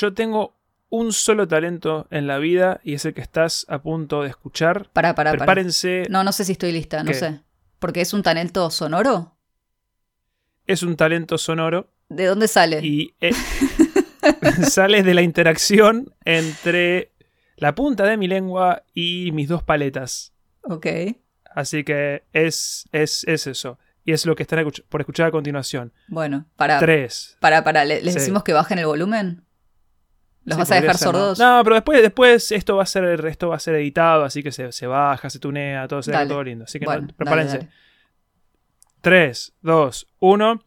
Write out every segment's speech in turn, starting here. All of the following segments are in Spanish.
yo tengo un solo talento en la vida y es el que estás a punto de escuchar. Para, para, para. Prepárense. No, no sé si estoy lista, no ¿Qué? sé. Porque es un talento sonoro. Es un talento sonoro ¿De dónde sale? y eh, sale de la interacción entre la punta de mi lengua y mis dos paletas. Ok. Así que es, es, es eso. Y es lo que están escuch- por escuchar a continuación. Bueno, para. Tres. Para, para. ¿le- ¿Les Sí. decimos que bajen el volumen? ¿Los Sí, vas a dejar sordos? No, pero después, después esto va a ser, esto va a ser editado, así que se, se baja, se tunea, todo se Dale. todo lindo. Así que Bueno, no- dale, prepárense. dale. 3, 2, 1.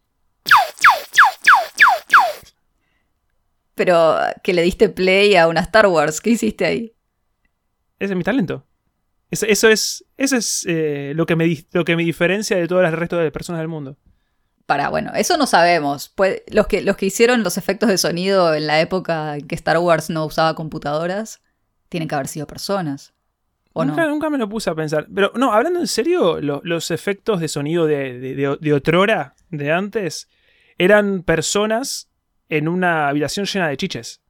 Pero que le diste play a una Star Wars. ¿Qué hiciste ahí? Ese es mi talento. Eso, eso es, eso es eh, lo, que me, lo que me diferencia de todas las restos de personas del mundo. Para, bueno, eso no sabemos. Pues, los, que, los que hicieron los efectos de sonido en la época en que Star Wars no usaba computadoras, tienen que haber sido personas. ¿O nunca, no? nunca me lo puse a pensar. Pero no, hablando en serio, lo- los efectos de sonido de, de, de, de otrora, de antes, eran personas en una habitación llena de chiches.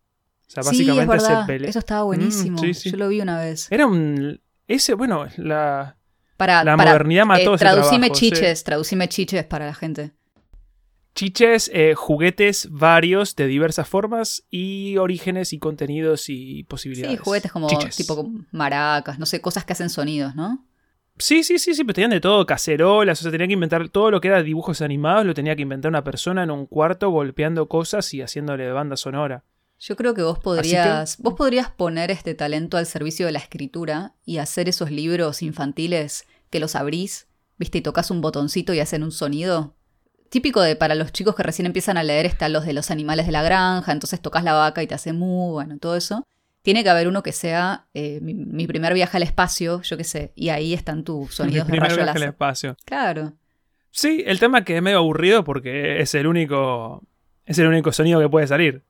O sea, Sí, básicamente es se Eso estaba buenísimo. Mm, sí, sí. Yo lo vi una vez. Era un. Ese, bueno, la, Para, la para, modernidad mató eh, ese traducime trabajo, sí. chiches, traducime chiches para la gente. Chiches, eh, juguetes varios de diversas formas y orígenes y contenidos y posibilidades. Sí, juguetes como Chiches. tipo maracas, no sé, cosas que hacen sonidos, ¿no? Sí, sí, sí, sí, pero tenían de todo, cacerolas, o sea, tenía que inventar todo lo que era dibujos animados, lo tenía que inventar una persona en un cuarto golpeando cosas y haciéndole banda sonora. Yo creo que vos podrías, vos podrías poner este talento al servicio de la escritura y hacer esos libros infantiles que los abrís, viste, y tocas un botoncito y hacen un sonido. Típico de para los chicos que recién empiezan a leer están los de los animales de la granja, entonces tocas la vaca y te hace mu, bueno, todo eso. Tiene que haber uno que sea eh, mi, mi primer viaje al espacio, yo qué sé, y ahí están tus sonidos Mi de primer rayo viaje al espacio. Claro. Sí, el tema es que es medio aburrido porque es el único. Es el único sonido que puede salir.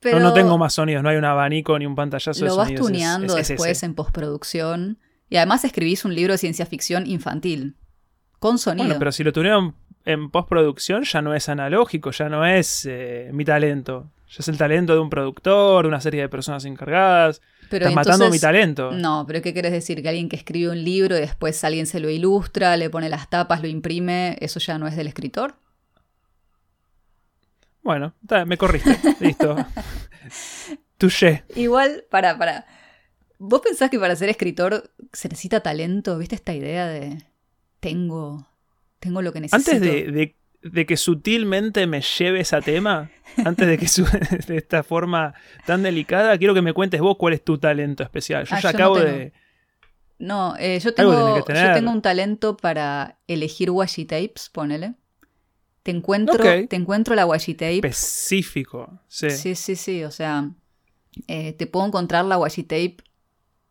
Pero No, no tengo más sonidos, no hay un abanico ni un pantallazo de lo vas sonidos. es- tuneando es- es después ese. en postproducción. Y además escribís un libro de ciencia ficción infantil. Con sonido. Bueno, pero si lo tuneo en, postproducción ya no es analógico, ya no es eh, mi talento. Ya es el talento de un productor, de una serie de personas encargadas. Pero Estás matando mi talento. No, pero ¿qué querés decir? Que alguien que escribe un libro y después alguien se lo ilustra, le pone las tapas, lo imprime, ¿eso ya no es del escritor? Bueno, me corriste. Listo. Touché. Igual, para, para. ¿Vos pensás que para ser escritor se necesita talento? ¿Viste esta idea de tengo, tengo lo que necesito? Antes de, de- de que sutilmente me lleves a tema, antes de que su- de esta forma tan delicada, quiero que me cuentes vos cuál es tu talento especial. Yo Ah, ya yo no acabo tengo. de. No, eh, yo, tengo, yo tengo un talento para elegir washi tapes, ponele. Te encuentro, te encuentro la washi tape. específico. Sí. Sí, sí, sí. O sea, eh, te puedo encontrar la washi tape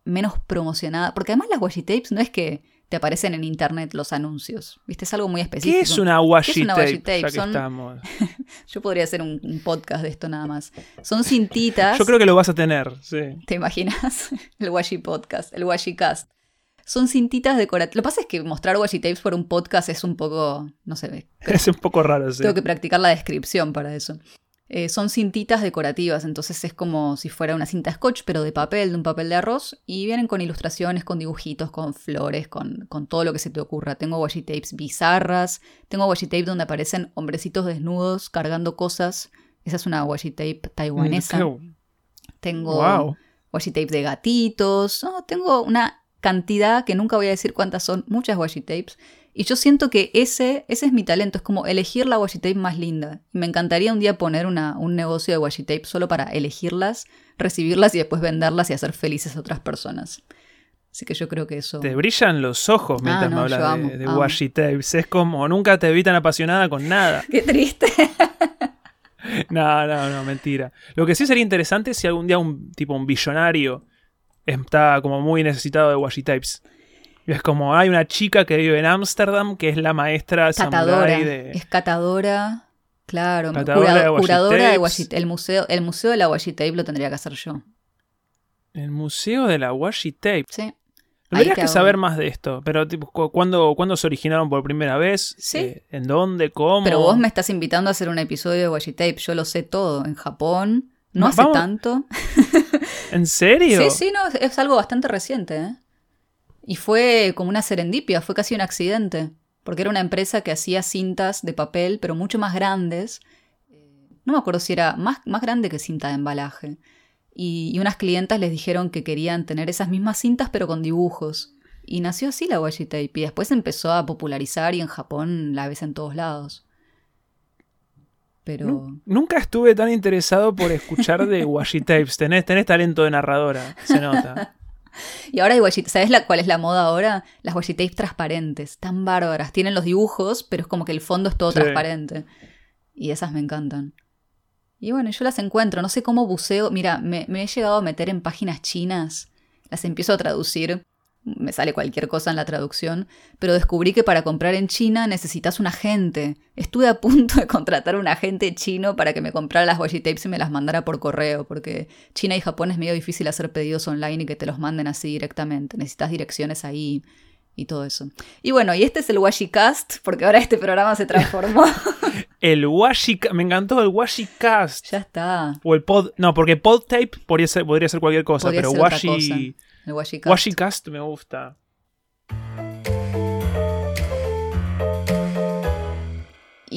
menos promocionada. Porque además las washi tapes no es que te aparecen en internet los anuncios. ¿Viste? Es algo muy específico. ¿Qué es una washi ¿Qué es una washi tape? Son- estamos. Yo podría hacer un, un podcast de esto nada más. Son cintitas. Yo creo que lo vas a tener, sí. ¿Te imaginas? El washi podcast, el washi cast. Son cintitas decorativas. Lo que pasa es que mostrar washi tapes por un podcast es un poco. No sé, Es un poco raro, sí. Tengo que practicar la descripción para eso. Eh, son cintitas decorativas, entonces es como si fuera una cinta scotch, pero de papel, de un papel de arroz, y vienen con ilustraciones, con dibujitos, con flores, con, con todo lo que se te ocurra. Tengo washi tapes bizarras, tengo washi tape donde aparecen hombrecitos desnudos cargando cosas. Esa es una washi tape taiwanesa. Tengo Wow. washi tape de gatitos. No, tengo una cantidad que nunca voy a decir cuántas son, muchas washi tapes. Y yo siento que ese, ese es mi talento, es como elegir la washi tape más linda. Me encantaría un día poner una, un negocio de washi tape solo para elegirlas, recibirlas y después venderlas y hacer felices a otras personas. Así que yo creo que eso... Te brillan los ojos mientras Ah, no, me hablas de- amo, de, amo. washi tapes. Es como nunca te vi tan apasionada con nada. Qué triste. No, no, no, mentira. Lo que sí sería interesante es si algún día un tipo un billonario está como muy necesitado de washi tapes. Y es como hay una chica que vive en Ámsterdam que es la maestra catadora. de Es catadora. Claro, Catadora cura- de curadora de washi El museo, el museo de la washi tape lo tendría que hacer yo. el museo de la washi tape. Sí. Tendrías te que saber más de esto, pero tipo, cu- ¿cuándo, ¿cuándo se originaron por primera vez? Sí. Eh, ¿En dónde? ¿Cómo? Pero vos me estás invitando a hacer un episodio de Washi Tape. Yo lo sé todo. En Japón No hace tanto. ¿En serio? Sí, sí, no, es algo bastante reciente. ¿eh? Y fue como una serendipia, fue casi un accidente. Porque era una empresa que hacía cintas de papel, pero mucho más grandes. No me acuerdo si era más, más grande que cinta de embalaje. Y, unas clientas les dijeron que querían tener esas mismas cintas, pero con dibujos. Y nació así la washi tape. Y después empezó a popularizar y en Japón la ves en todos lados. Pero. Nunca estuve tan interesado por escuchar de washi tapes. Tenés, tenés talento de narradora, se nota. Y ahora hay washi ¿Sabes la, cuál es la moda ahora? Las washi tapes transparentes, tan bárbaras. Tienen los dibujos, pero es como que el fondo es todo transparente. Y esas me encantan. Y bueno, yo las encuentro. No sé cómo buceo. Mira, me, me he llegado a meter en páginas chinas. Las empiezo a traducir me sale cualquier cosa en la traducción, pero descubrí que para comprar en China necesitas un agente. Estuve a punto de contratar un agente chino para que me comprara las washi tapes y me las mandara por correo, porque China y Japón es medio difícil hacer pedidos online y que te los manden así directamente. Necesitas direcciones ahí y todo eso. Y bueno, y este es el WashiCast, porque ahora este programa se transformó. el Washi, me encantó el WashiCast. Ya está. O el pod, no, porque podtape podría ser, podría ser cualquier cosa, pero Washi el Washicast. me gusta.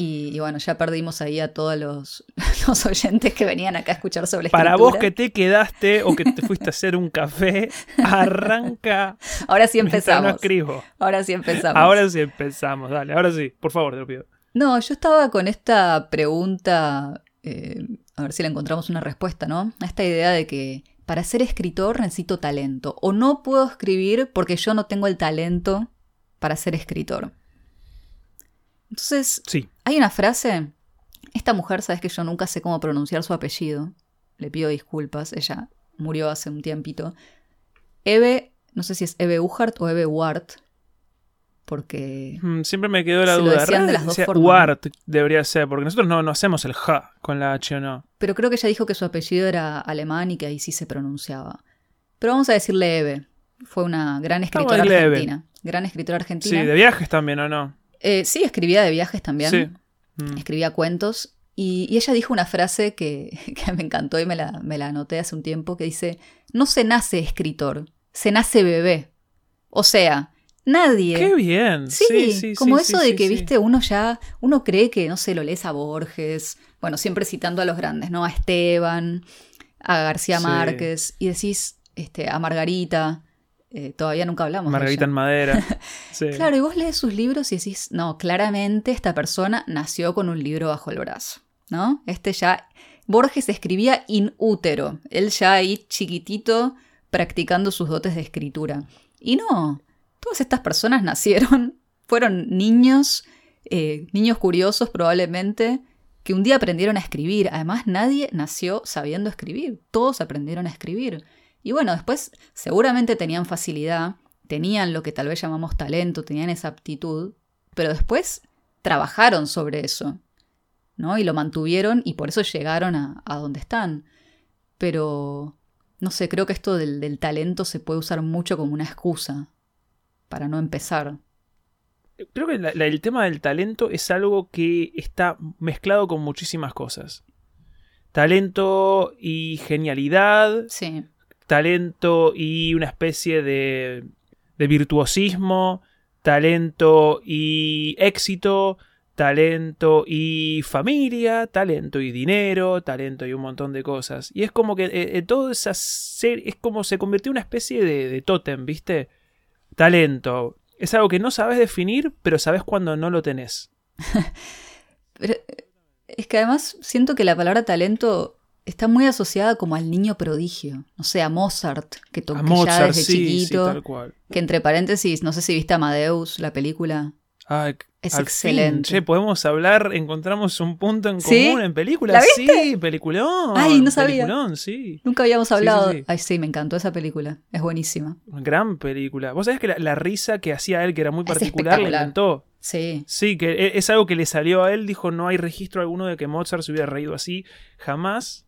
Y, bueno, ya perdimos ahí a todos los, los, oyentes que venían acá a escuchar sobre Para vos que te quedaste o que te fuiste a hacer un café, arranca. Ahora sí empezamos. No escribo. Ahora sí empezamos. Ahora sí empezamos, dale, ahora sí, por favor, te lo pido. No, yo estaba con esta pregunta, eh, a ver si le encontramos una respuesta, ¿no? A esta idea de que para ser escritor necesito talento. O no puedo escribir porque yo no tengo el talento para ser escritor. Entonces, sí. hay una frase. Esta mujer, sabes que yo nunca sé cómo pronunciar su apellido. Le pido disculpas, ella murió hace un tiempito. Eve, no sé si es Eve Uhart o Eve Wart, porque... Mm, siempre me quedó la duda. de las dos formas. debería ser, porque nosotros no, no hacemos el ja con la H o no. Pero creo que ella dijo que su apellido era alemán y que ahí sí se pronunciaba. Pero vamos a decirle Eve. Fue una gran escritora argentina. Gran escritora argentina. Sí, de viajes también, ¿o no? Eh, sí, escribía de viajes también. Sí. Mm. Escribía cuentos. Y, ella dijo una frase que, que me encantó y me la, me la anoté hace un tiempo, que dice, no se nace escritor, se nace bebé. O sea, Nadie. Qué bien. Sí, sí, como eso de que, viste, uno ya, uno cree que, no sé, lo lees a Borges, bueno, siempre citando a los grandes, ¿no? A Esteban, a García Márquez, y decís, este, a Margarita, eh, todavía nunca hablamos. Margarita en madera. Claro, y vos lees sus libros y decís, no, claramente esta persona nació con un libro bajo el brazo, ¿no? Este ya, Borges escribía in útero, él ya ahí chiquitito practicando sus dotes de escritura. Y no, Todas estas personas nacieron, fueron niños, eh, niños curiosos probablemente, que un día aprendieron a escribir. Además, nadie nació sabiendo escribir, todos aprendieron a escribir. Y bueno, después seguramente tenían facilidad, tenían lo que tal vez llamamos talento, tenían esa aptitud, pero después trabajaron sobre eso, ¿no? Y lo mantuvieron y por eso llegaron a, donde están. Pero, no sé, creo que esto del talento se puede usar mucho como una excusa para no empezar. Creo que el tema del talento es algo que está mezclado con muchísimas cosas. Talento y genialidad. Sí. Talento y una especie de, de virtuosismo. Talento y éxito. Talento y familia. Talento y dinero. Talento y un montón de cosas. Y es como que eh, eh, todo esa es como se convirtió en una especie de, de tótem, ¿viste? Talento. Es algo que no sabes definir, pero sabes cuando no lo tenés. es que además siento que la palabra talento está muy asociada como al niño prodigio. O sea, Mozart, que tocó ya desde chiquito. Que entre paréntesis, no sé si viste Amadeus, la película. Ah, es excelente. Che, podemos hablar, encontramos un punto en común en películas. Sí, peliculón. Ay, no sabía. Peliculón, sí. Nunca habíamos hablado. Ay, sí, me encantó esa película. Es buenísima. Gran película. Vos sabés que la, risa que hacía él, que era muy particular, le encantó. Sí. Sí, que e, es algo que le salió a él. Dijo, no hay registro alguno de que Mozart se hubiera reído así. Jamás.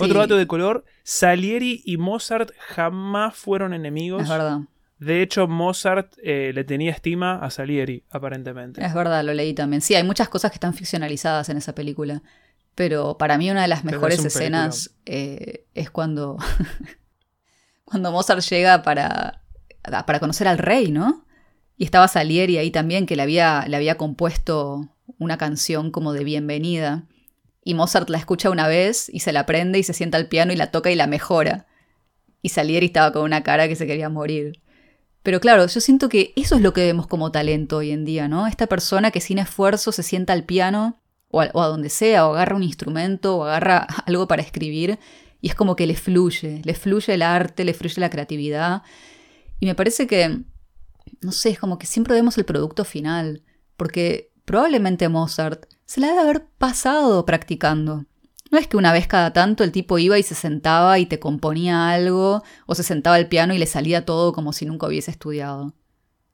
Otro dato de color, Salieri y Mozart jamás fueron enemigos. Es verdad. De hecho, Mozart eh, le tenía estima a Salieri, aparentemente. Es verdad, lo leí también. Sí, hay muchas cosas que están ficcionalizadas en esa película. Pero para mí una de las mejores escenas eh, es cuando, cuando Mozart llega para, para conocer al rey, ¿no? Y estaba Salieri ahí también, que le había, le había compuesto una canción como de bienvenida. Y Mozart la escucha una vez y se la prende y se sienta al piano y la toca y la mejora. Y Salieri estaba con una cara que se quería morir. Pero claro, yo siento que eso es lo que vemos como talento hoy en día, ¿no? Esta persona que sin esfuerzo se sienta al piano o a, donde sea, o agarra un instrumento, o agarra algo para escribir, y es como que le fluye, le fluye el arte, le fluye la creatividad. Y me parece que, no sé, es como que siempre vemos el producto final, porque probablemente Mozart se la debe haber pasado practicando. No es que una vez cada tanto el tipo iba y se sentaba y te componía algo, o se sentaba al piano y le salía todo como si nunca hubiese estudiado.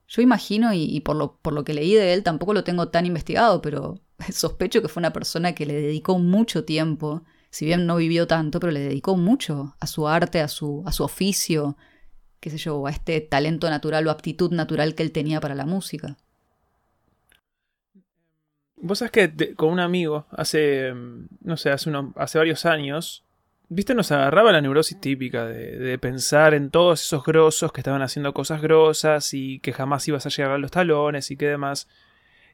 Yo imagino, y, por, lo, por lo que leí de él, tampoco lo tengo tan investigado, pero sospecho que fue una persona que le dedicó mucho tiempo, si bien no vivió tanto, pero le dedicó mucho a su arte, a su, a su oficio, qué sé yo, a este talento natural o aptitud natural que él tenía para la música. Vos sabés que con un amigo, hace, no sé, hace, hace varios años, viste, nos agarraba la neurosis típica de, de, pensar en todos esos grosos que estaban haciendo cosas grosas y que jamás ibas a llegar a los talones y qué demás.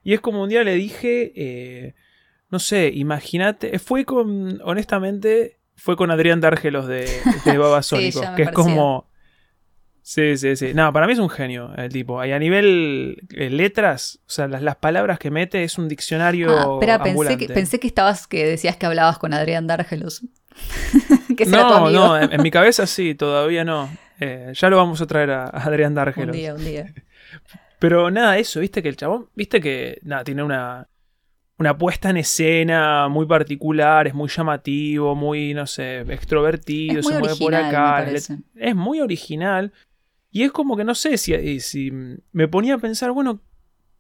Y es como un día le dije, eh, no sé, imagínate, fue con, honestamente, fue con Adrián Dárgelos de, de Babasónico, que es como... Sí, sí, sí. No, para mí es un genio el tipo. Y a nivel eh, letras, o sea, las, palabras que mete es un diccionario. Ah, espera, pensé que, pensé que estabas, que decías que hablabas con Adrián Dárgelos. no, no, en, mi cabeza sí, todavía no. Eh, ya lo vamos a traer a, a Adrián Dárgelos. Un día, un día. Pero nada, eso, viste que el chabón, viste que nada, tiene una, una puesta en escena muy particular, es muy llamativo, muy, no sé, extrovertido, se mueve por acá. Es muy original. Y es como que no sé si, si me ponía a pensar, bueno,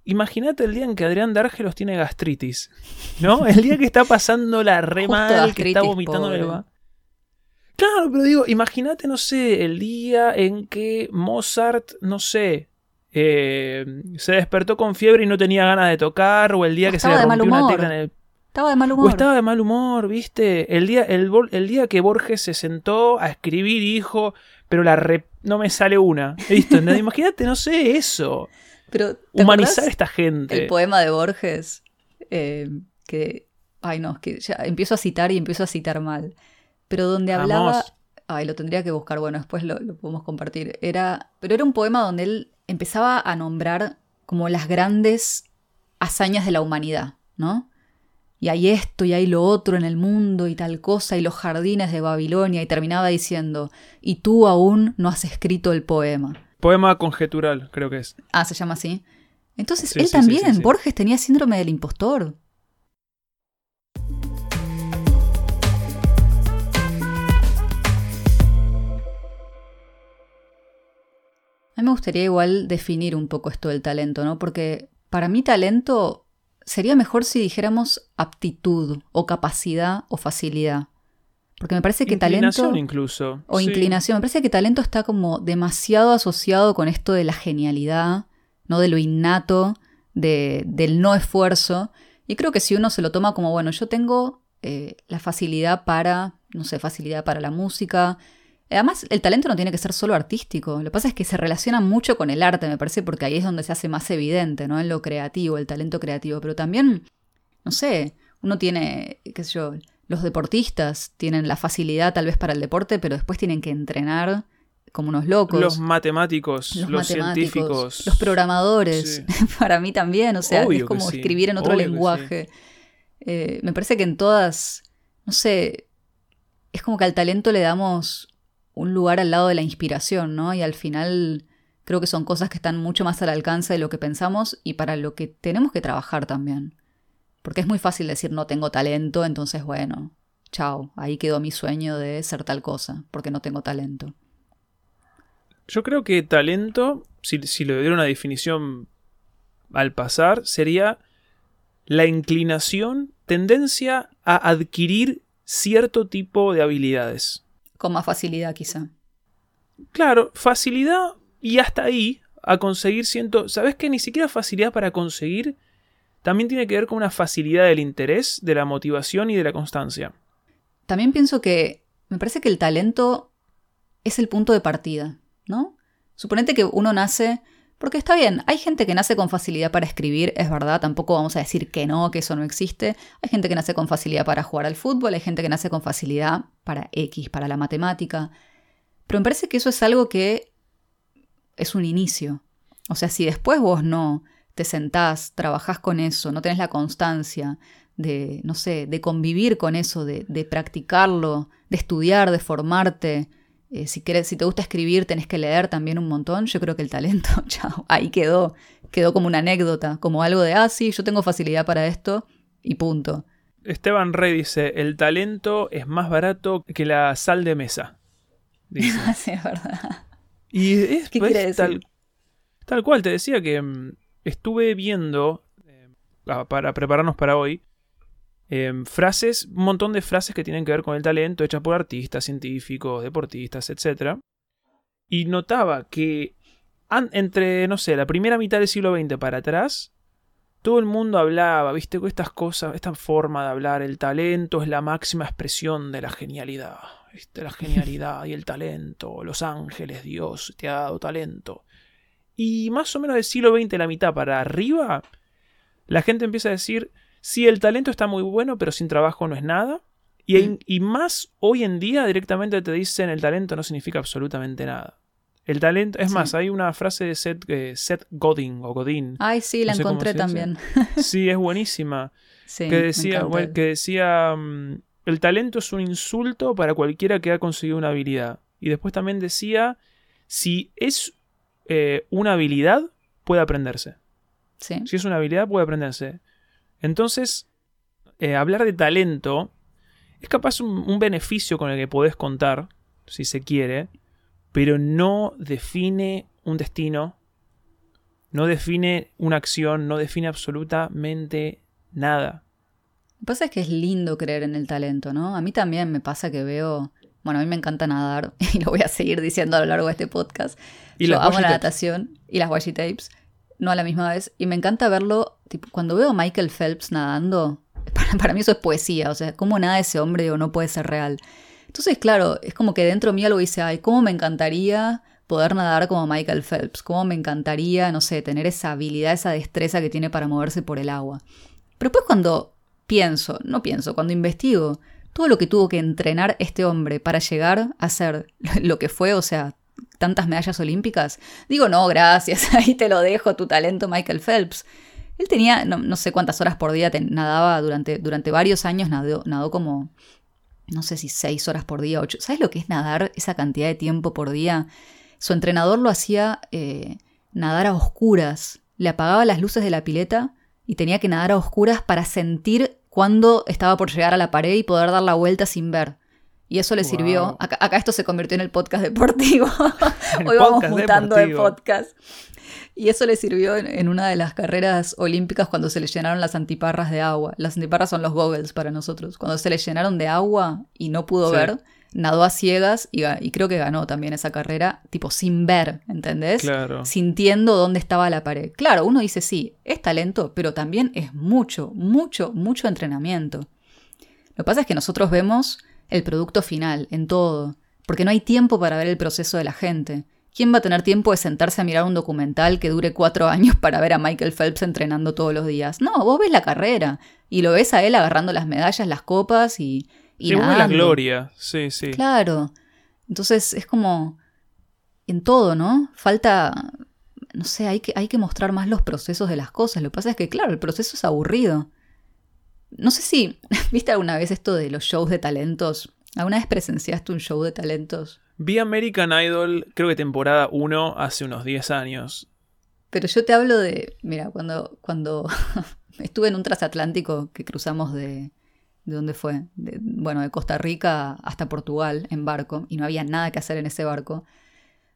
imagínate el día en que Adrián Dargelos tiene gastritis, ¿no? El día que está pasando la re mal, que está vomitando el Claro, pero digo, imagínate, no sé, el día en que Mozart, no sé, eh, se despertó con fiebre y no tenía ganas de tocar, o el día que se le rompió una tecla en el... Estaba de mal humor. O estaba de mal humor, ¿viste? El día, el, el día que Borges se sentó a escribir y dijo, pero la no me sale una. ¿Viste? Imagínate, no sé, eso. Pero, Humanizar a esta gente. El poema de Borges, eh, que... Ay, no, que ya empiezo a citar y empiezo a citar mal. Pero donde hablaba... Ay, lo tendría que buscar, bueno, después lo, lo podemos compartir. Era, pero era un poema donde él empezaba a nombrar como las grandes hazañas de la humanidad, ¿no? Y hay esto y hay lo otro en el mundo y tal cosa y los jardines de Babilonia y terminaba diciendo, y tú aún no has escrito el poema. Poema conjetural, creo que es. Ah, se llama así. Entonces, él también, Borges tenía síndrome del impostor. A mí me gustaría igual definir un poco esto del talento, ¿no? Porque para mí talento sería mejor si dijéramos aptitud o capacidad o facilidad. Porque me parece que talento... incluso. O inclinación. Me parece que talento está como demasiado asociado con esto de la genialidad, ¿no? De lo innato, de, del no esfuerzo. Y creo que si uno se lo toma como, bueno, yo tengo eh, la facilidad para, no sé, facilidad para la música, Además, el talento no tiene que ser solo artístico. Lo que pasa es que se relaciona mucho con el arte, me parece, porque ahí es donde se hace más evidente, ¿no? En lo creativo, el talento creativo. Pero también, no sé, uno tiene, qué sé yo, los deportistas tienen la facilidad tal vez para el deporte, pero después tienen que entrenar como unos locos. Los matemáticos, los, científicos. Los programadores, para mí también, o sea, es como escribir en otro lenguaje. Eh, me parece que en todas, no sé, es como que al talento le damos un lugar al lado de la inspiración, ¿no? Y al final creo que son cosas que están mucho más al alcance de lo que pensamos y para lo que tenemos que trabajar también. Porque es muy fácil decir no tengo talento, entonces bueno, chao, ahí quedó mi sueño de ser tal cosa, porque no tengo talento. Yo creo que talento, si, si le diera una definición al pasar, sería la inclinación, tendencia a adquirir cierto tipo de habilidades. Con más facilidad quizá. Claro, facilidad y hasta ahí a conseguir siento... ¿Sabes que Ni siquiera facilidad para conseguir, también tiene que ver con una facilidad del interés, de la motivación y de la constancia. También pienso que me parece que el talento es el punto de partida, ¿no? Suponete que uno nace, porque está bien, hay gente que nace con facilidad para escribir, es verdad, tampoco vamos a decir que no, que eso no existe. Hay gente que nace con facilidad para jugar al fútbol, hay gente que nace con facilidad para X, para la matemática. Pero me parece que eso es algo que es un inicio. O sea, si después vos no te sentás, trabajás con eso, no tenés la constancia de, no sé, de convivir con eso, de, practicarlo, de estudiar, de formarte. Eh, si, querés, si te gusta escribir, tenés que leer también un montón. Yo creo que el talento, chao, ahí quedó. Quedó como una anécdota, como algo de, ah, sí, yo tengo facilidad para esto y punto. Esteban Rey dice, el talento es más barato que la sal de mesa. Dice. sí, es verdad. Y es, ¿Qué pues, tal, tal, cual, te decía que mm, estuve viendo, eh, para prepararnos para hoy, em, frases, un montón de frases que tienen que ver con el talento, hechas por artistas, científicos, deportistas, etc. Y notaba que entre, no sé, la primera mitad del siglo XX para atrás, todo el mundo hablaba, viste, con estas cosas, esta forma de hablar, el talento es la máxima expresión de la genialidad, ¿viste? la genialidad y el talento, los ángeles, Dios te ha dado talento. Y más o menos del siglo XX, la mitad para arriba, la gente empieza a decir, sí, el talento está muy bueno, pero sin trabajo no es nada. Y, mm. y más hoy en día directamente te dicen el talento no significa absolutamente nada. El talento, es más, hay una frase de Seth, eh, Godin o Godin. Ay, sí, la encontré también. sí, es buenísima. que decía, que decía mm, el talento es un insulto para cualquiera que ha conseguido una habilidad. Y después también decía, si es eh, una habilidad puede aprenderse. Si es una habilidad, puede aprenderse. Entonces, eh, hablar de talento es capaz un, beneficio con el que podés contar, si se quiere, pero no define un destino, no define una acción, no define absolutamente nada. Lo que pasa es que es lindo creer en el talento, ¿no? A mí también me pasa que veo bueno, a mí me encanta nadar y lo voy a seguir diciendo a lo largo de este podcast. ¿Y Yo amo la natación y las washi tapes, no a la misma vez. Y me encanta verlo, tipo, cuando veo a Michael Phelps nadando, para, mí eso es poesía. O sea, ¿cómo nada ese hombre o no puede ser real? Entonces, claro, es como que dentro mío lo dice, ay, ¿cómo me encantaría poder nadar como Michael Phelps? ¿Cómo me encantaría, no sé, tener esa habilidad, esa destreza que tiene para moverse por el agua? Pero después cuando pienso, no pienso, cuando investigo, todo lo que tuvo que entrenar este hombre para llegar a ser lo que fue, o sea, tantas medallas olímpicas, digo, no, gracias, ahí te lo dejo, tu talento Michael Phelps. Él tenía, no, sé cuántas horas por día nadaba durante, durante varios años, nadó, nadó como, no sé si seis horas por día, ocho. ¿Sabes lo que es nadar esa cantidad de tiempo por día? Su entrenador lo hacía eh, nadar a oscuras, le apagaba las luces de la pileta y tenía que nadar a oscuras para sentir cuando estaba por llegar a la pared y poder dar la vuelta sin ver. Y eso le sirvió. Acá, esto se convirtió en el podcast deportivo. Hoy vamos mutando de podcast. Y eso le sirvió en, una de las carreras olímpicas cuando se le llenaron las antiparras de agua. Las antiparras son los goggles para nosotros. Cuando se le llenaron de agua y no pudo ver, nadó a ciegas y, creo que ganó también esa carrera, tipo sin ver, ¿entendés? Claro. Sintiendo dónde estaba la pared. Claro, uno dice sí, es talento, pero también es mucho, mucho, mucho entrenamiento. Lo que pasa es que nosotros vemos el producto final en todo, porque no hay tiempo para ver el proceso de la gente. ¿Quién va a tener tiempo de sentarse a mirar un documental que dure cuatro años para ver a Michael Phelps entrenando todos los días? No, vos ves la carrera y lo ves a él agarrando las medallas, las copas y, y la gloria, sí, sí. Claro. Entonces es como en todo, ¿no? Falta, no sé, hay que, hay que mostrar más los procesos de las cosas. Lo que pasa es que, claro, el proceso es aburrido. No sé si, ¿viste alguna vez esto de los shows de talentos? ¿Alguna vez presenciaste un show de talentos? Vi American Idol, creo que temporada 1, hace unos 10 años. Pero yo te hablo de, mira, cuando, cuando estuve en un transatlántico que cruzamos de, ¿De dónde fue? bueno, de Costa Rica hasta Portugal en barco y no había nada que hacer en ese barco.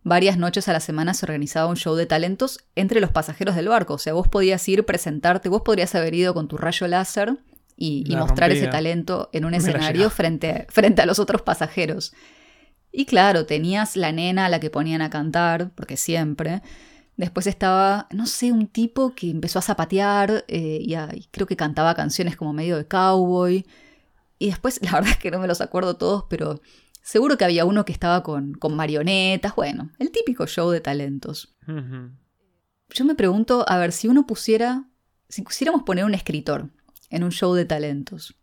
Varias noches a la semana se organizaba un show de talentos entre los pasajeros del barco. O sea, vos podías ir, presentarte, vos podrías haber ido con tu rayo láser y, mostrar ese talento en un escenario frente, frente a los otros pasajeros. Y claro, tenías la nena a la que ponían a cantar, porque siempre, Después estaba, no sé, un tipo que empezó a zapatear eh, y, creo que cantaba canciones como medio de cowboy. Y después, la verdad es que no me los acuerdo todos, pero seguro que había uno que estaba con, con marionetas. Bueno, el típico show de talentos. Yo me pregunto, a ver, si uno pusiera, si pusiéramos poner un escritor en un show de talentos,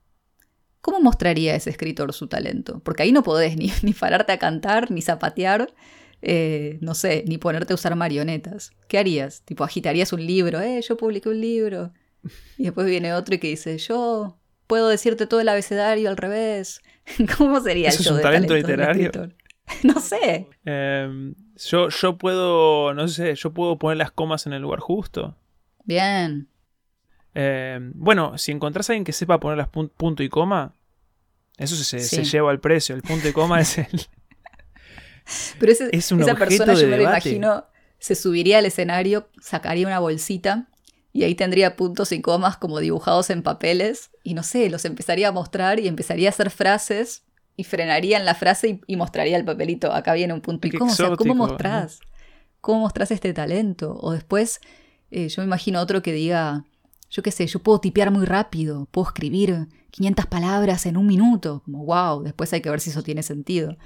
¿cómo mostraría ese escritor su talento? Porque ahí no podés ni, ni pararte a cantar, ni zapatear, eh, no sé, ni ponerte a usar marionetas. ¿Qué harías? Tipo, agitarías un libro, eh, yo publiqué un libro. Y después viene otro y que dice, yo puedo decirte todo el abecedario al revés. ¿Cómo sería ¿Eso es un talento literario? no sé. Em, yo, yo puedo, no sé, yo puedo poner las comas en el lugar justo. Bien. Em, bueno, si encontrás a alguien que sepa poner las punto y coma, eso se, se lleva al precio. El punto y coma es el, pero esa persona, yo me lo imagino, se subiría al escenario, sacaría una bolsita y ahí tendría puntos y comas como dibujados en papeles y no sé, los empezaría a mostrar y empezaría a hacer frases y frenaría en la frase y, mostraría el papelito. Acá viene un punto y coma. ¿Cómo mostrás? ¿Cómo mostrás este talento? O después, eh, yo me imagino otro que diga, yo qué sé, yo puedo tipear muy rápido, puedo escribir 500 palabras en un minuto. Como, wow, después hay que ver si eso tiene sentido.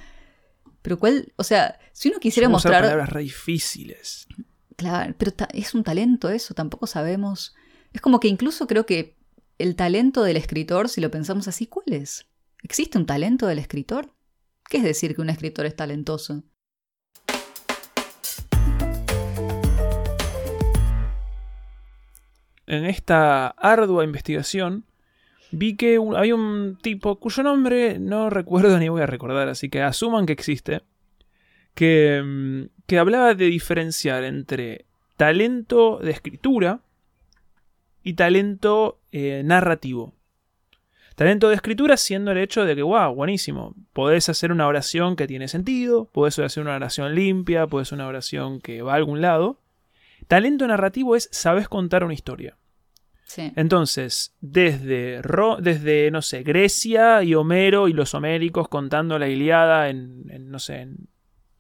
Pero cuál, o sea, si uno quisiera mostrar... palabras re difíciles. Claro, pero es un talento eso, tampoco sabemos. Es como que incluso creo que el talento del escritor, si lo pensamos así, ¿cuál es? ¿Existe un talento del escritor? ¿Qué es decir que un escritor es talentoso? En esta ardua investigación, vi que había un tipo cuyo nombre no recuerdo ni voy a recordar, así que asuman que existe, que, mm, que hablaba de diferenciar entre talento de escritura y talento eh, narrativo. Talento de escritura siendo el hecho de que, wow, buenísimo, podés hacer una oración que tiene sentido, podés hacer una oración limpia, podés hacer una oración que va a algún lado. Talento narrativo es sabes contar una historia. Entonces, desde, desde, no sé, Grecia y Homero y los homéricos contando la Iliada en, no sé,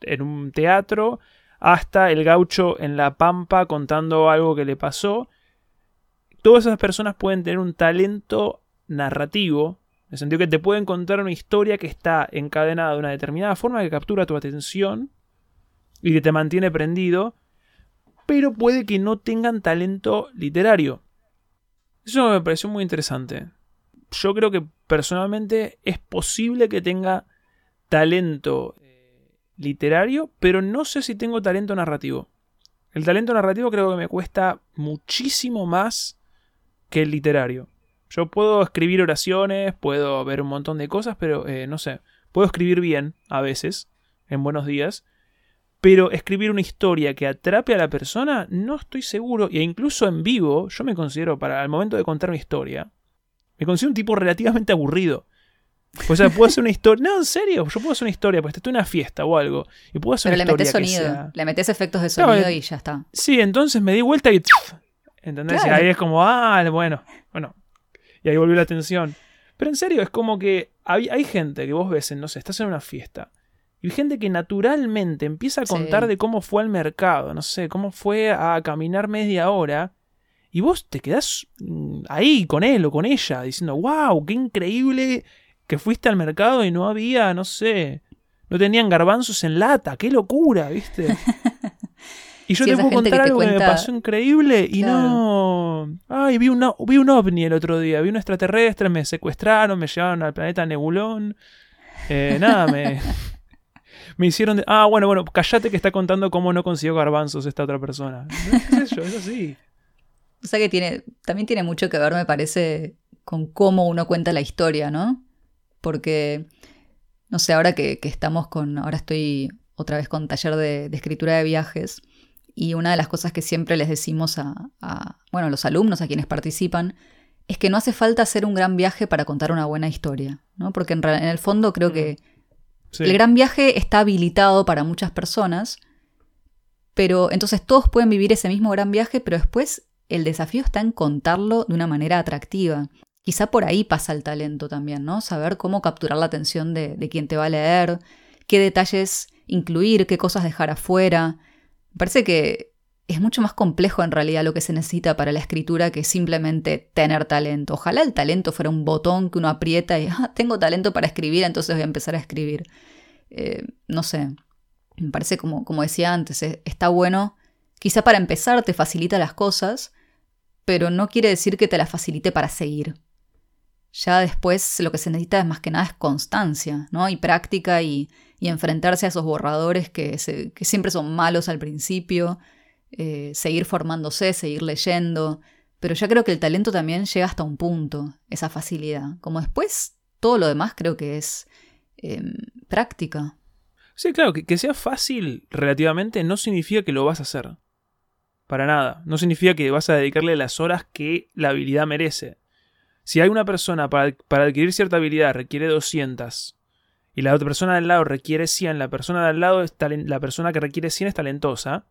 en, un teatro, hasta el gaucho en la pampa contando algo que le pasó, todas esas personas pueden tener un talento narrativo, en el sentido que te pueden contar una historia que está encadenada de una determinada forma que captura tu atención y que te mantiene prendido, pero puede que no tengan talento literario. Eso me pareció muy interesante. Yo creo que personalmente es posible que tenga talento eh, literario, pero no sé si tengo talento narrativo. El talento narrativo creo que me cuesta muchísimo más que el literario. Yo puedo escribir oraciones, puedo ver un montón de cosas, pero eh, no sé, puedo escribir bien a veces, en buenos días, pero escribir una historia que atrape a la persona, no estoy seguro. E incluso en vivo, yo me considero, para el momento de contar una historia, me considero un tipo relativamente aburrido. O sea, puedo hacer una historia. No, en serio, yo puedo hacer una historia, pues estoy en una fiesta o algo. Y puedo hacer Pero una le metes sonido, le metes efectos de sonido y ya está. Sí, entonces me di vuelta y. ¿Entendés? Y ahí es como, ah, bueno, bueno. Y ahí volvió la atención. Pero en serio, es como que hay, hay gente que vos ves, en, no sé, estás en una fiesta y gente que naturalmente empieza a contar de cómo fue al mercado, no sé, cómo fue a caminar media hora. Y vos te quedás mm, ahí con él o con ella, diciendo, wow, qué increíble que fuiste al mercado y no había, no sé, no tenían garbanzos en lata, qué locura, ¿viste? Y yo te puedo contar algo que me pasó increíble y no. Ay, vi, vi un ovni el otro día, vi un extraterrestre, me secuestraron, me llevaron al planeta Nebulón. Eh, nada, me. Me hicieron. De... Ah, bueno, bueno, callate que está contando cómo no consiguió garbanzos esta otra persona. es eso, es así. O sea que tiene, también tiene mucho que ver, me parece, con cómo uno cuenta la historia, ¿no? Porque, no sé, ahora que, estamos con. Ahora estoy otra vez con taller de, escritura de viajes. Y una de las cosas que siempre les decimos a, a, bueno, los alumnos, a quienes participan, es que no hace falta hacer un gran viaje para contar una buena historia, ¿no? Porque en, en el fondo creo que El gran viaje está habilitado para muchas personas, pero entonces todos pueden vivir ese mismo gran viaje, pero después el desafío está en contarlo de una manera atractiva. Quizá por ahí pasa el talento también, ¿no? Saber cómo capturar la atención de, de quien te va a leer, qué detalles incluir, qué cosas dejar afuera. Me parece que es mucho más complejo en realidad lo que se necesita para la escritura que simplemente tener talento. Ojalá el talento fuera un botón que uno aprieta y ah, tengo talento para escribir, entonces voy a empezar a escribir. Eh, no sé, me parece como, como decía antes, está bueno, quizá para empezar te facilita las cosas, pero no quiere decir que te las facilite para seguir. Ya después lo que se necesita es más que nada es constancia, ¿no? Y práctica y, enfrentarse a esos borradores que siempre son malos al principio eh, seguir formándose, seguir leyendo, pero ya creo que el talento también llega hasta un punto, esa facilidad. Como después, todo lo demás creo que es em, práctica. Sí, claro, que, sea fácil relativamente no significa que lo vas a hacer. Para nada. No significa que vas a dedicarle las horas que la habilidad merece. Si hay una persona para, para, adquirir cierta habilidad requiere 200 y la otra persona del lado requiere 100, la persona del lado es la persona que requiere 100 es talentosa,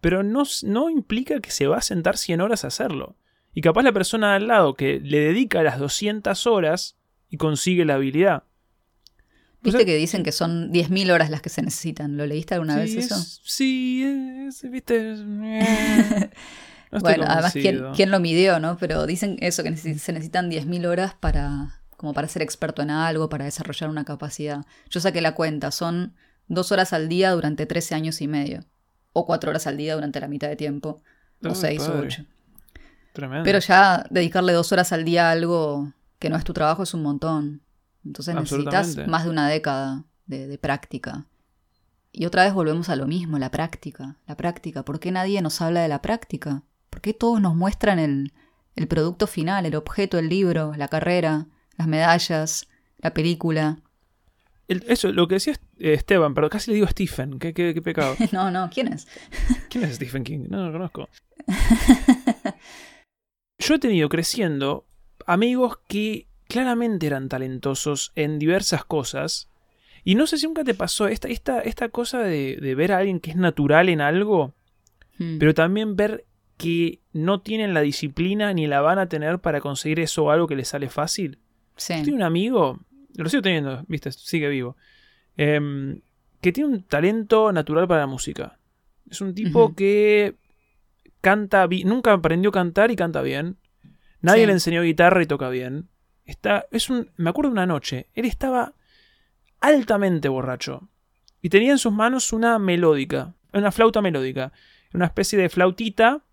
pero no, no implica que se va a sentar 100 horas a hacerlo. Y capaz la persona al lado que le dedica las 200 horas y consigue la habilidad. ¿Viste que dicen que son 10.000 horas las que se necesitan? ¿Lo leíste alguna vez eso? sí, viste. bueno, además, ¿quién, lo midió, no? Pero dicen eso, que se necesitan 10.000 horas para, como para ser experto en algo, para desarrollar una capacidad. Yo saqué la cuenta, son dos horas al día durante 13 años y medio o cuatro horas al día durante la mitad de tiempo, o seis o ocho. Tremendo. Pero ya dedicarle dos horas al día a algo que no es tu trabajo es un montón. Entonces necesitas más de una década de, práctica. Y otra vez volvemos a lo mismo, la práctica, la práctica. ¿Por qué nadie nos habla de la práctica? ¿Por qué todos nos muestran el, el producto final, el objeto, el libro, la carrera, las medallas, la película? Eso, lo que decía eh, Esteban, pero casi le digo Stephen, qué, qué, pecado. no, no, ¿quién es? ¿Quién es Stephen King? No lo conozco. Yo he tenido creciendo amigos que claramente eran talentosos en diversas cosas. Y no sé si nunca te pasó esta, esta, esta cosa de, de ver a alguien que es natural en algo, hmm. pero también ver que no tienen la disciplina ni la van a tener para conseguir eso o algo que les sale fácil. Sí. Yo tengo un amigo lo sigo teniendo, viste, sigue vivo, em, que tiene un talento natural para la música. Es un tipo que canta, nunca aprendió a cantar y canta bien. Nadie le enseñó guitarra y toca bien. Está, es un, me acuerdo de una noche, él estaba altamente borracho y tenía en sus manos una melódica, una flauta melódica, una especie de flautita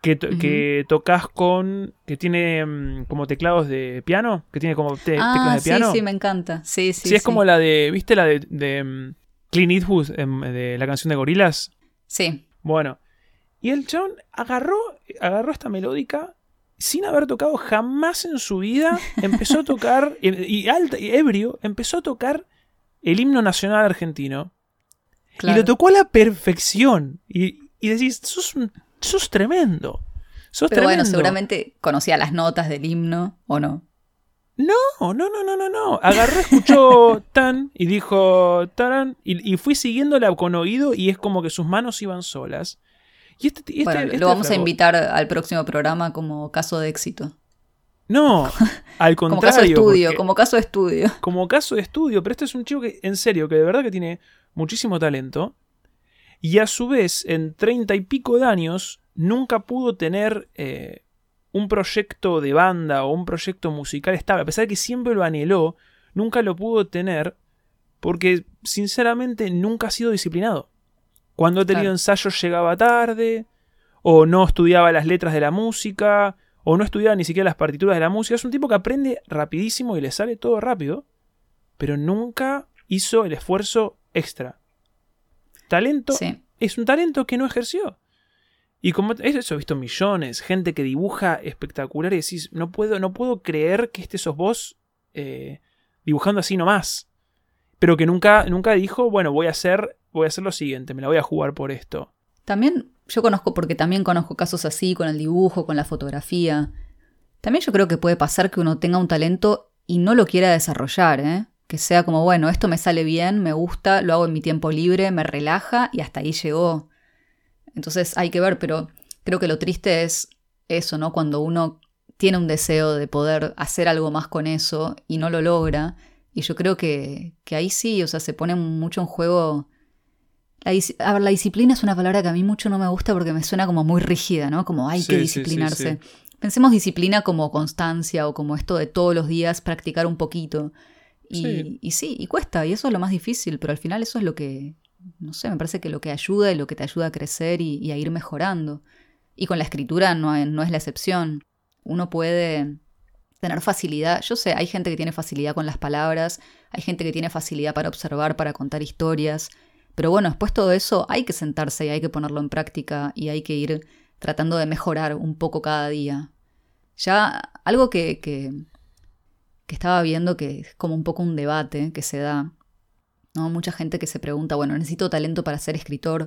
que, tocas con. que tiene mm, como teclados de piano, que tiene como ah, teclas de piano. Sí, sí, me encanta. Sí, sí. Sí, es como la de. ¿Viste la de, de mm, Clint Eastwood, em, de la canción de Gorilas? Sí. Bueno. Y el John agarró, agarró esta melódica sin haber tocado jamás en su vida. Empezó a tocar. y, alta, y ebrio, empezó a tocar el himno nacional argentino. Y lo tocó a la perfección. Y, y decís, sos un Sos tremendo. Sos Pero bueno, seguramente conocía las notas del himno, ¿o no? No, no, no, no, no, no. Agarró, escuchó tan y dijo taran y, y fui siguiéndola con oído y es como que sus manos iban solas. Y este, este bueno, este lo vamos a invitar al próximo programa como caso de éxito. No, al contrario. como caso de estudio, como caso de estudio. Como caso de estudio, pero este es un chico que, en serio, que de verdad que tiene muchísimo talento y a su vez en treinta y pico de años nunca pudo tener eh, un proyecto de banda o un proyecto musical estable, a pesar de que siempre lo anheló, nunca lo pudo tener porque sinceramente nunca ha sido disciplinado. Cuando ha tenido ensayos llegaba tarde, o no estudiaba las letras de la música, o no estudiaba ni siquiera las partituras de la música. Es un tipo que aprende rapidísimo y le sale todo rápido, pero nunca hizo el esfuerzo extra. Talento es un talento que no ejerció. Y como eso he visto millones, gente que dibuja espectacular y decís, no puedo, no puedo creer que este sos vos eh, dibujando así nomás. Pero que nunca, nunca dijo, bueno, voy a hacer, voy a hacer lo siguiente, me la voy a jugar por esto. También, yo conozco, porque también conozco casos así, con el dibujo, con la fotografía. También yo creo que puede pasar que uno tenga un talento y no lo quiera desarrollar, ¿eh? Que sea como, bueno, esto me sale bien, me gusta, lo hago en mi tiempo libre, me relaja y hasta ahí llegó. Entonces hay que ver, pero creo que lo triste es eso, ¿no? Cuando uno tiene un deseo de poder hacer algo más con eso y no lo logra. Y yo creo que, que ahí sí, o sea, se pone mucho en juego La, a ver, la disciplina es una palabra que a mí mucho no me gusta porque me suena como muy rígida, ¿no? Como hay que disciplinarse. Pensemos disciplina como constancia o como esto de todos los días practicar un poquito. Y y sí, y cuesta, y eso es lo más difícil, pero al final eso es lo que, no sé, me parece que lo que ayuda y lo que te ayuda a crecer y, a ir mejorando. Y con la escritura no, no es la excepción. Uno puede tener facilidad. Yo sé, hay gente que tiene facilidad con las palabras, hay gente que tiene facilidad para observar, para contar historias. Pero bueno, después todo eso hay que sentarse y hay que ponerlo en práctica y hay que ir tratando de mejorar un poco cada día. Ya algo que, que, que estaba viendo que es como un poco un debate que se da Mucha gente que se pregunta, bueno, necesito talento para ser escritor.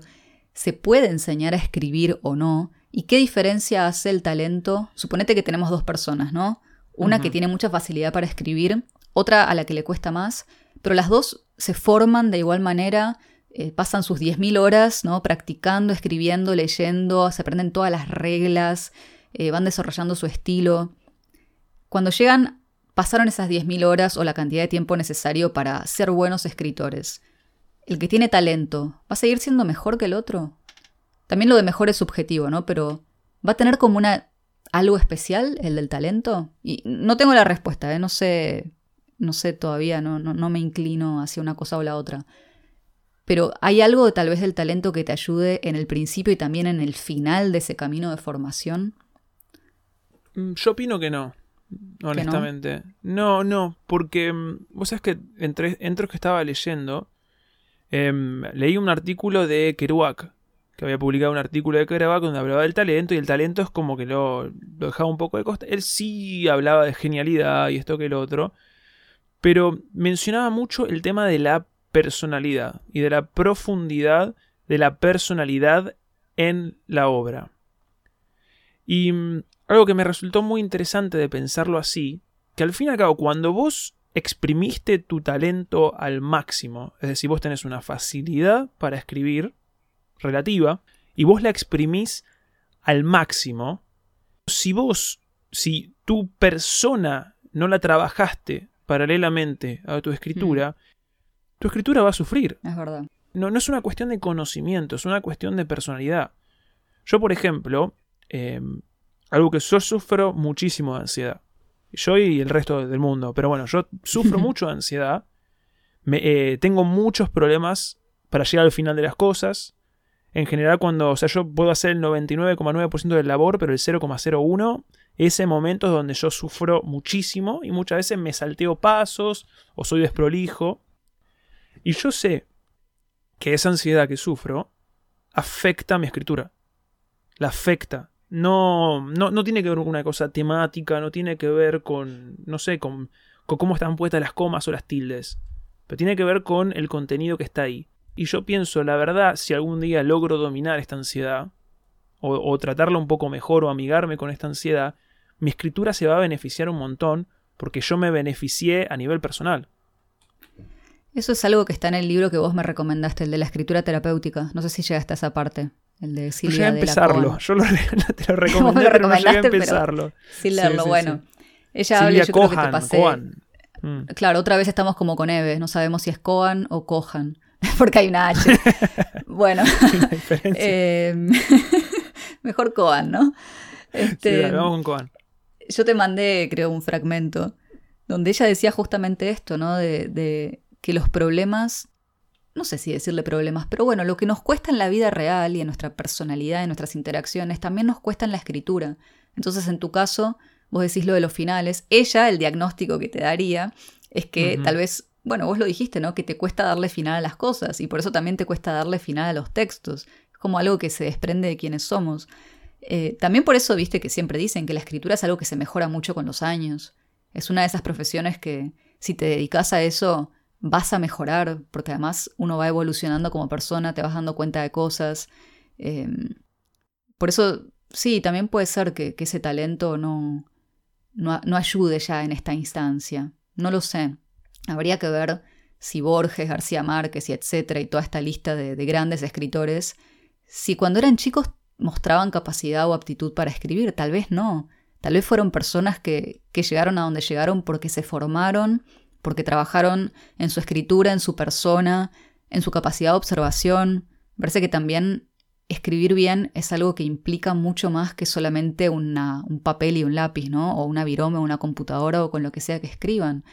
¿Se puede enseñar a escribir o no? ¿Y qué diferencia hace el talento? Suponete que tenemos dos personas, ¿no? Una que tiene mucha facilidad para escribir, otra a la que le cuesta más, pero las dos se forman de igual manera, eh, pasan sus 10.000 horas, ¿no? Practicando, escribiendo, leyendo, se aprenden todas las reglas, eh, van desarrollando su estilo. Cuando llegan pasaron esas 10.000 horas o la cantidad de tiempo necesario para ser buenos escritores. El que tiene talento, ¿va a seguir siendo mejor que el otro? También lo de mejor es subjetivo, ¿no? Pero ¿va a tener como una algo especial el del talento? Y no tengo la respuesta, ¿eh? No sé, no sé todavía, no, no, no me inclino hacia una cosa o la otra. Pero ¿hay algo tal vez del talento que te ayude en el principio y también en el final de ese camino de formación? Mm, yo opino que no honestamente. No? no? porque mm, vos sabés que entre, entre que estaba leyendo, em, leí un artículo de Kerouac, que había publicado un artículo de Kerouac donde hablaba del talento y el talento es como que lo, lo dejaba un poco de costa. Él sí hablaba de genialidad y esto que el otro, pero mencionaba mucho el tema de la personalidad y de la profundidad de la personalidad en la obra. Y mm, algo que me resultó muy interesante de pensarlo así, que al fin y al cabo, cuando vos exprimiste tu talento al máximo, es decir, vos tenés una facilidad para escribir relativa, y vos la exprimís al máximo, si vos, si tu persona no la trabajaste paralelamente a tu escritura, mm. tu escritura va a sufrir. Es verdad. No, no es una cuestión de conocimiento, es una cuestión de personalidad. Yo, por ejemplo, em, algo que yo sufro muchísimo de ansiedad. Yo y el resto del mundo. Pero bueno, yo sufro mucho de ansiedad. Me, eh, tengo muchos problemas para llegar al final de las cosas. En general, cuando, o sea, yo puedo hacer el 99,9% del labor, pero el 0,01, ese momento es donde yo sufro muchísimo y muchas veces me salteo pasos o soy desprolijo. Y yo sé que esa ansiedad que sufro afecta a mi escritura. La afecta no, no, no tiene que ver con una cosa temática, no tiene que ver con, no sé, con, con cómo están puestas las comas o las tildes, pero tiene que ver con el contenido que está ahí. Y yo pienso, la verdad, si algún día logro dominar esta ansiedad, o, o tratarla un poco mejor o amigarme con esta ansiedad, mi escritura se va a beneficiar un montón porque yo me beneficié a nivel personal. Eso es algo que está en el libro que vos me recomendaste, el de la escritura terapéutica. No sé si llegaste a esa parte. El de Silvia no llegué a empezarlo. Yo lo, te lo recomendé, pero no llegué a empezarlo. Sin leerlo, bueno. Ella habla, yo creo que te pasé. Mm. Claro, otra vez estamos como con Eve. No sabemos si es Coan o Cohan. Porque hay una H. bueno. eh, mejor Coan, ¿no? Este, sí, vamos con Coan. Yo te mandé, creo, un fragmento donde ella decía justamente esto, ¿no? De, de que los problemas no sé si decirle problemas, pero bueno, lo que nos cuesta en la vida real y en nuestra personalidad, en nuestras interacciones, también nos cuesta en la escritura. Entonces, en tu caso, vos decís lo de los finales. Ella, el diagnóstico que te daría es que tal vez, bueno, vos lo dijiste, ¿no? Que te cuesta darle final a las cosas y por eso también te cuesta darle final a los textos. Es como algo que se desprende de quienes somos. Eh, también por eso, viste, que siempre dicen que la escritura es algo que se mejora mucho con los años. Es una de esas profesiones que, si te dedicas a eso, vas a mejorar, porque además uno va evolucionando como persona, te vas dando cuenta de cosas. Em, por eso, sí, también puede ser que, ese talento no, no, ayude ya en esta instancia. No lo sé. Habría que ver si Borges, García Márquez y etcétera, y toda esta lista de, grandes escritores, si cuando eran chicos mostraban capacidad o aptitud para escribir, tal vez no. Tal vez fueron personas que, que llegaron a donde llegaron porque se formaron porque trabajaron en su escritura, en su persona, en su capacidad de observación, Me parece que también escribir bien es algo que implica mucho más que solamente una, un papel y un lápiz, ¿no? O una virome, o una computadora o con lo que sea que escriban.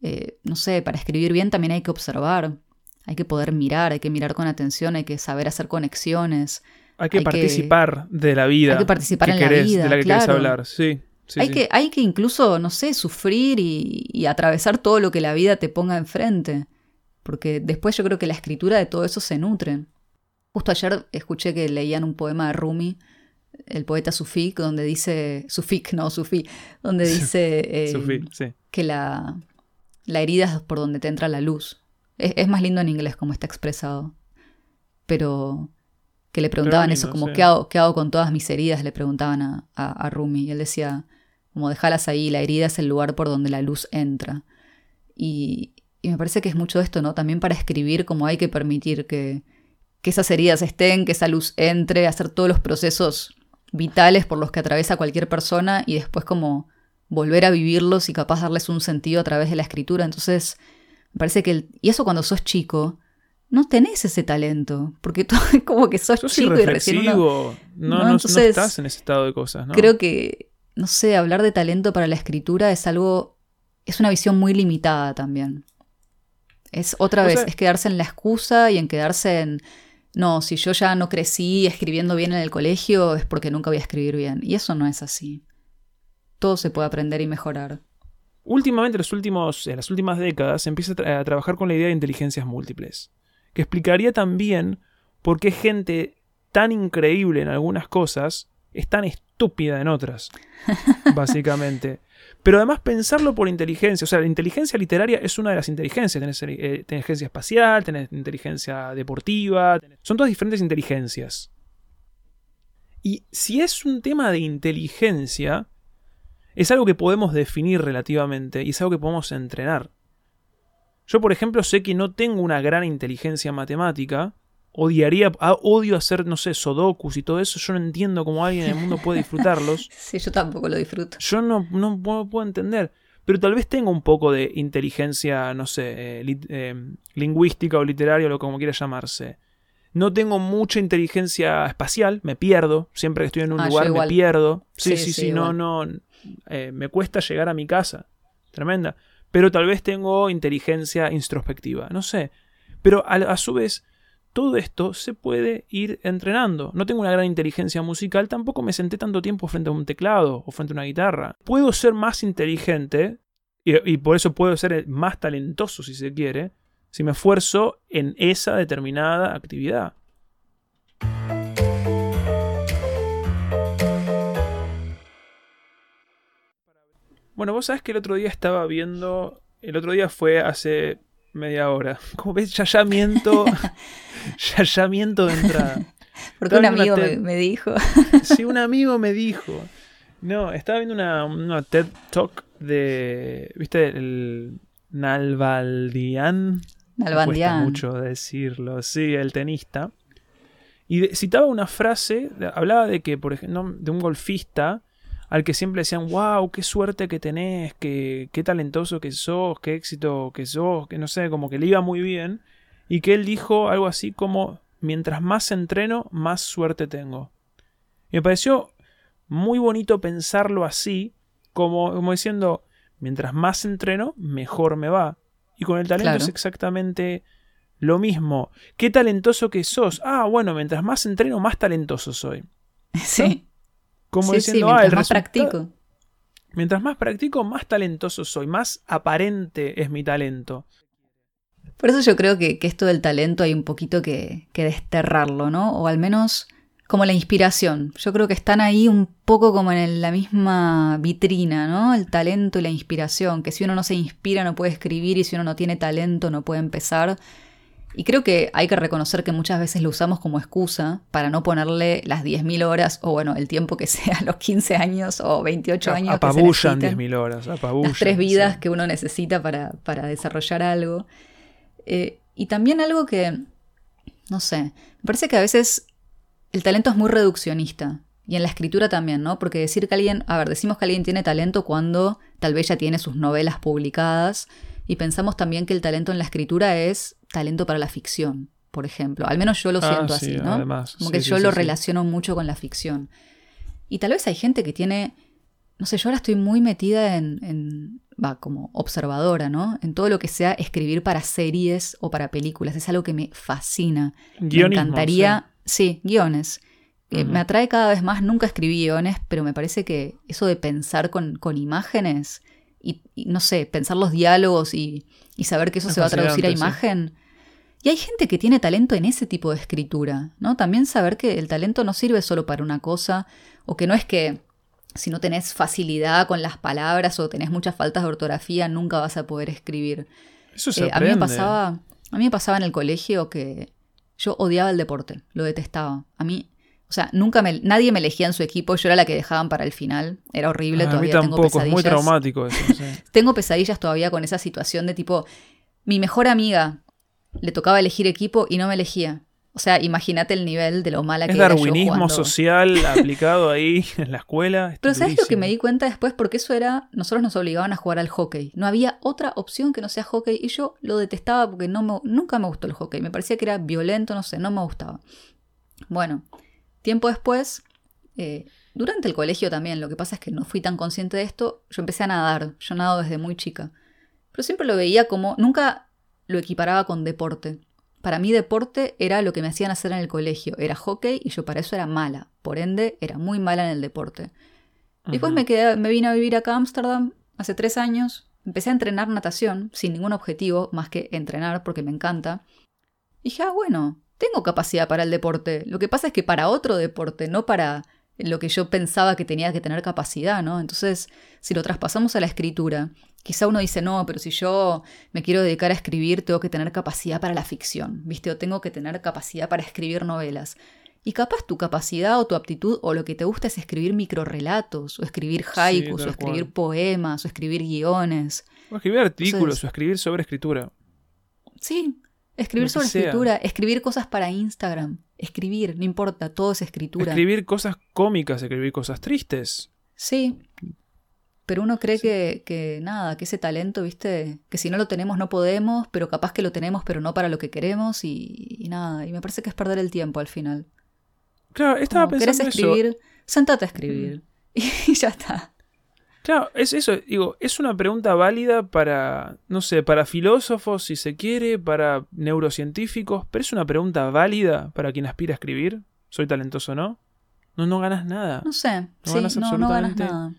Eh, no sé, para escribir bien también hay que observar, hay que poder mirar, hay que mirar con atención, hay que saber hacer conexiones. Hay que participar de la vida. Hay que participar en la vida. De la que quieres hablar, sí. Hay, Que, hay que incluso, no sé, sufrir y, atravesar todo lo que la vida te ponga enfrente. Porque después yo creo que la escritura de todo eso se nutre. Justo ayer escuché que leían un poema de Rumi, el poeta Sufik, donde dice. Sufik, no, Sufi, donde dice eh, que la, la herida es por donde te entra la luz. Es, más lindo en inglés como está expresado. Pero que le preguntaban eso, como ¿qué, hago, ¿qué, hago, con todas mis heridas? Le preguntaban a, a, Rumi. Y él decía, como dejalas ahí, la herida es el lugar por donde la luz entra. Y, y me parece que es mucho esto, ¿no? También para escribir, como hay que permitir que, que esas heridas estén, que esa luz entre, hacer todos los procesos vitales por los que atraviesa cualquier persona y después como volver a vivirlos y capaz darles un sentido a través de la escritura. Entonces, me parece que... y eso cuando sos chico, no tenés ese talento, porque tú como que sos, chico y recién no, no, estás en ese estado de cosas, ¿no? Creo que, no sé, hablar de talento para la escritura es algo... es una visión muy limitada también. Es otra vez, es quedarse en la excusa y en quedarse en no, si yo ya no crecí escribiendo bien en el colegio es porque nunca voy a escribir bien. Y eso no es así. Todo se puede aprender y mejorar. Últimamente, en, los últimos, en las últimas décadas, se empieza a, trabajar con la idea de inteligencias múltiples, que explicaría también por qué gente tan increíble en algunas cosas es tan estúpida en otras, básicamente. Pero además pensarlo por inteligencia, o sea, la inteligencia literaria es una de las inteligencias. Tenés eh, inteligencia espacial, tenés inteligencia deportiva, son todas diferentes inteligencias. Y si es un tema de inteligencia, es algo que podemos definir relativamente y es algo que podemos entrenar. Yo, por ejemplo, sé que no tengo una gran inteligencia matemática, odiaría, ah, odio hacer, no sé, sodokus y todo eso. Yo no entiendo cómo alguien en el mundo puede disfrutarlos. sí, yo tampoco lo disfruto. Yo no, no puedo, entender. Pero tal vez tengo un poco de inteligencia, no sé, eh, eh, lingüística o literaria o lo como quiera llamarse. No tengo mucha inteligencia espacial, me pierdo. Siempre que estoy en un ah, lugar me pierdo. Sí, sí, sí, no, no. Eh, me cuesta llegar a mi casa. Tremenda. Pero tal vez tengo inteligencia introspectiva, no sé. Pero a su vez, todo esto se puede ir entrenando. No tengo una gran inteligencia musical, tampoco me senté tanto tiempo frente a un teclado o frente a una guitarra. Puedo ser más inteligente y, por eso puedo ser más talentoso si se quiere, si me esfuerzo en esa determinada actividad. Bueno, vos sabés que el otro día estaba viendo. El otro día fue hace media hora. Como ves, ya ya miento. ya ya miento de entrada. Porque un amigo me, dijo. sí, un amigo me dijo. No, estaba viendo una, TED Talk de. ¿Viste? El Nalvaldian. Nalbandian. mucho decirlo. Sí, el tenista. Y citaba una frase, hablaba de que, por ejemplo, de un golfista al que siempre decían, wow, qué suerte que tenés, qué, qué talentoso que sos, qué éxito que sos, que no sé, como que le iba muy bien. Y que él dijo algo así como, mientras más entreno, más suerte tengo. Y me pareció muy bonito pensarlo así, como, como diciendo, mientras más entreno, mejor me va. Y con el talento es exactamente lo mismo. Qué talentoso que sos. Ah, bueno, mientras más entreno, más talentoso soy. Sí. Como diciendo, ah, el más practico. Mientras más practico, más talentoso soy, más aparente es mi talento. Por eso yo creo que, esto del talento hay un poquito que, que, desterrarlo, ¿no? O al menos como la inspiración. Yo creo que están ahí un poco como en la misma vitrina, ¿no? El talento y la inspiración, que si uno no se inspira no puede escribir y si uno no tiene talento no puede empezar. Y creo que hay que reconocer que muchas veces lo usamos como excusa para no ponerle las 10.000 horas o bueno, el tiempo que sea, los 15 años o 28 años. Apabullan 10.000 horas, apabullan. Las tres vidas que uno necesita para, para desarrollar algo. Eh, y también algo que, no sé, me parece que a veces el talento es muy reduccionista. Y en la escritura también, ¿no? Porque decir que alguien, a ver, decimos que alguien tiene talento cuando tal vez ya tiene sus novelas publicadas y pensamos también que el talento en la escritura es talento para la ficción. por ejemplo. Al menos yo lo Ah, siento sí, así, ¿no? además. Como Sí, que sí, yo lo relaciono mucho con la ficción. Y tal vez hay gente que tiene, no sé, yo ahora estoy muy metida en, en- va, como observadora, ¿no? En todo lo que sea escribir para series o para películas. Es algo que me fascina. me Guionismo, encantaría, sí, guiones. Eh. Me atrae cada vez más, nunca escribí guiones, pero me parece que eso de pensar con, con imágenes y, y, no sé, pensar los diálogos y, y saber que eso Es se va a traducir a sí. imagen. Y hay gente que tiene talento en ese tipo de escritura, ¿no? También saber que el talento no sirve solo para una cosa, o que no es que si no tenés facilidad con las palabras o tenés muchas faltas de ortografía, nunca vas a poder escribir. Eso se Eh, a mí me pasaba, a mí me pasaba en el colegio que yo odiaba el deporte, lo detestaba. A mí, o sea, nunca me, nadie me elegía en su equipo, yo era la que dejaban para el final. Era horrible, Ah, a mí todavía tengo tampoco, es pesadillas. muy traumático eso. sí. Tengo pesadillas todavía con esa situación de tipo, mi mejor amiga le tocaba elegir equipo y no me elegía. O sea, imagínate el nivel de lo mala que Es era yo darwinismo social aplicado ahí en la escuela. es Pero ¿sabes lo que me di cuenta después? Porque eso era, nosotros nos obligaban a jugar al hockey. No había otra opción que no sea hockey y yo lo detestaba porque no me- nunca me gustó el hockey. Me parecía que era violento, no sé, no me gustaba. Bueno, tiempo después, eh, durante el colegio también, lo que pasa es que no fui tan consciente de esto, yo empecé a nadar, yo nado desde muy chica. Pero siempre lo veía como, nunca lo equiparaba con deporte. Para mí deporte era lo que me hacían hacer en el colegio, era hockey y yo para eso era mala, por ende era muy mala en el deporte. Después me, quedé, me vine a vivir acá a Ámsterdam hace tres años. Empecé a entrenar natación sin ningún objetivo más que entrenar porque me encanta. Y dije, ah, bueno, tengo capacidad para el deporte. Lo que pasa es que para otro deporte, no para lo que yo pensaba que tenía que tener capacidad, ¿no? Entonces, si lo traspasamos a la escritura, quizá uno dice, no, pero si yo me quiero dedicar a escribir, tengo que tener capacidad para la ficción, ¿viste? O tengo que tener capacidad para escribir novelas. Y capaz tu capacidad o tu aptitud o lo que te gusta es escribir microrelatos, o escribir haikus, o escribir cual. poemas, o escribir guiones. O escribir artículos Entonces- o escribir sobre escritura. Sí, escribir sobre sea. escritura, escribir cosas para Instagram, escribir, no importa, todo es escritura. Escribir cosas cómicas, escribir cosas tristes. Sí. Pero uno cree que, que nada, que ese talento, viste, que si no lo tenemos no podemos, pero capaz que lo tenemos, pero no para lo que queremos y, y nada. Y me parece que es perder el tiempo al final. Claro, estaba Como, ¿Querés pensando eso. Mm. escribir? Sentate a escribir. Y ya está. Claro, es eso, digo, es una pregunta válida para, no sé, para filósofos, si se quiere, para neurocientíficos, pero es una pregunta válida para quien aspira a escribir. ¿Soy talentoso o no? No, no ganas nada. No sé, No sí, ganas no, no ganas nada.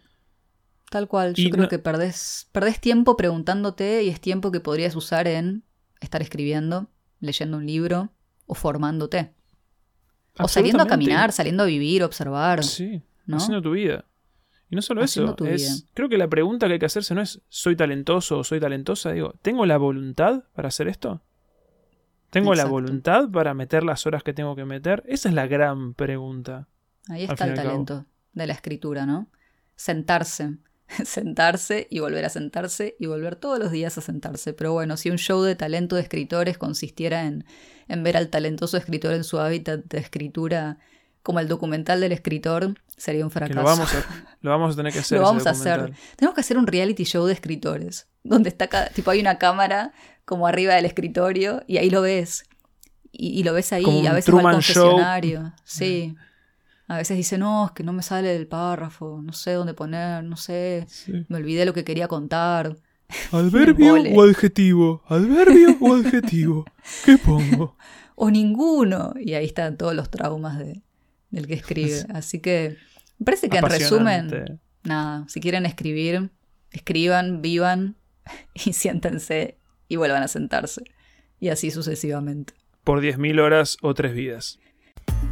Tal cual, yo Y creo no- que perdés, perdés tiempo preguntándote y es tiempo que podrías usar en estar escribiendo, leyendo un libro o formándote. O saliendo a caminar, saliendo a vivir, observar, Sí, ¿no? haciendo tu vida. Y no solo eso, es, creo que la pregunta que hay que hacerse no es ¿soy talentoso o soy talentosa? Digo, ¿tengo la voluntad para hacer esto? ¿Tengo la voluntad para meter las horas que tengo que meter? Esa es la gran pregunta. Ahí está el cabo. talento de la escritura, ¿no? Sentarse, sentarse y volver a sentarse y volver todos los días a sentarse. Pero bueno, si un show de talento de escritores consistiera en, en ver al talentoso escritor en su hábitat de escritura como el documental del escritor, sería un fracaso. lo vamos a, lo vamos a tener que hacer. Lo vamos a hacer. Tenemos que hacer un reality show de escritores, donde está cada, tipo hay una cámara como arriba del escritorio y ahí lo ves. Y, y lo ves ahí, Como y a veces va al Truman Show. confesionario. Sí. A veces dice, no, es que no me sale el párrafo, no sé dónde poner, no sé, Sí. me olvidé lo que quería contar. ¿Adverbio o adjetivo? ¿Adverbio o adjetivo? ¿Qué pongo? O ninguno. Y ahí están todos los traumas de, del que escribe. Así que me parece que en resumen, nada, si quieren escribir, escriban, vivan y siéntense y vuelvan a sentarse. Y así sucesivamente. Por 10.000 horas o tres vidas.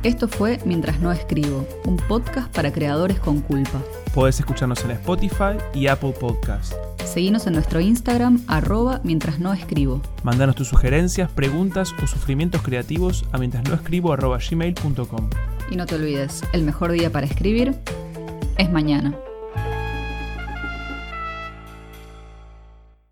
Esto fue Mientras no escribo, un podcast para creadores con culpa. Podés escucharnos en Spotify y Apple Podcast. Seguinos en nuestro Instagram, arroba mientras no escribo. Mandanos tus sugerencias, preguntas o sufrimientos creativos a mientras no escribo arroba gmail.com. Y no te olvides, el mejor día para escribir es mañana.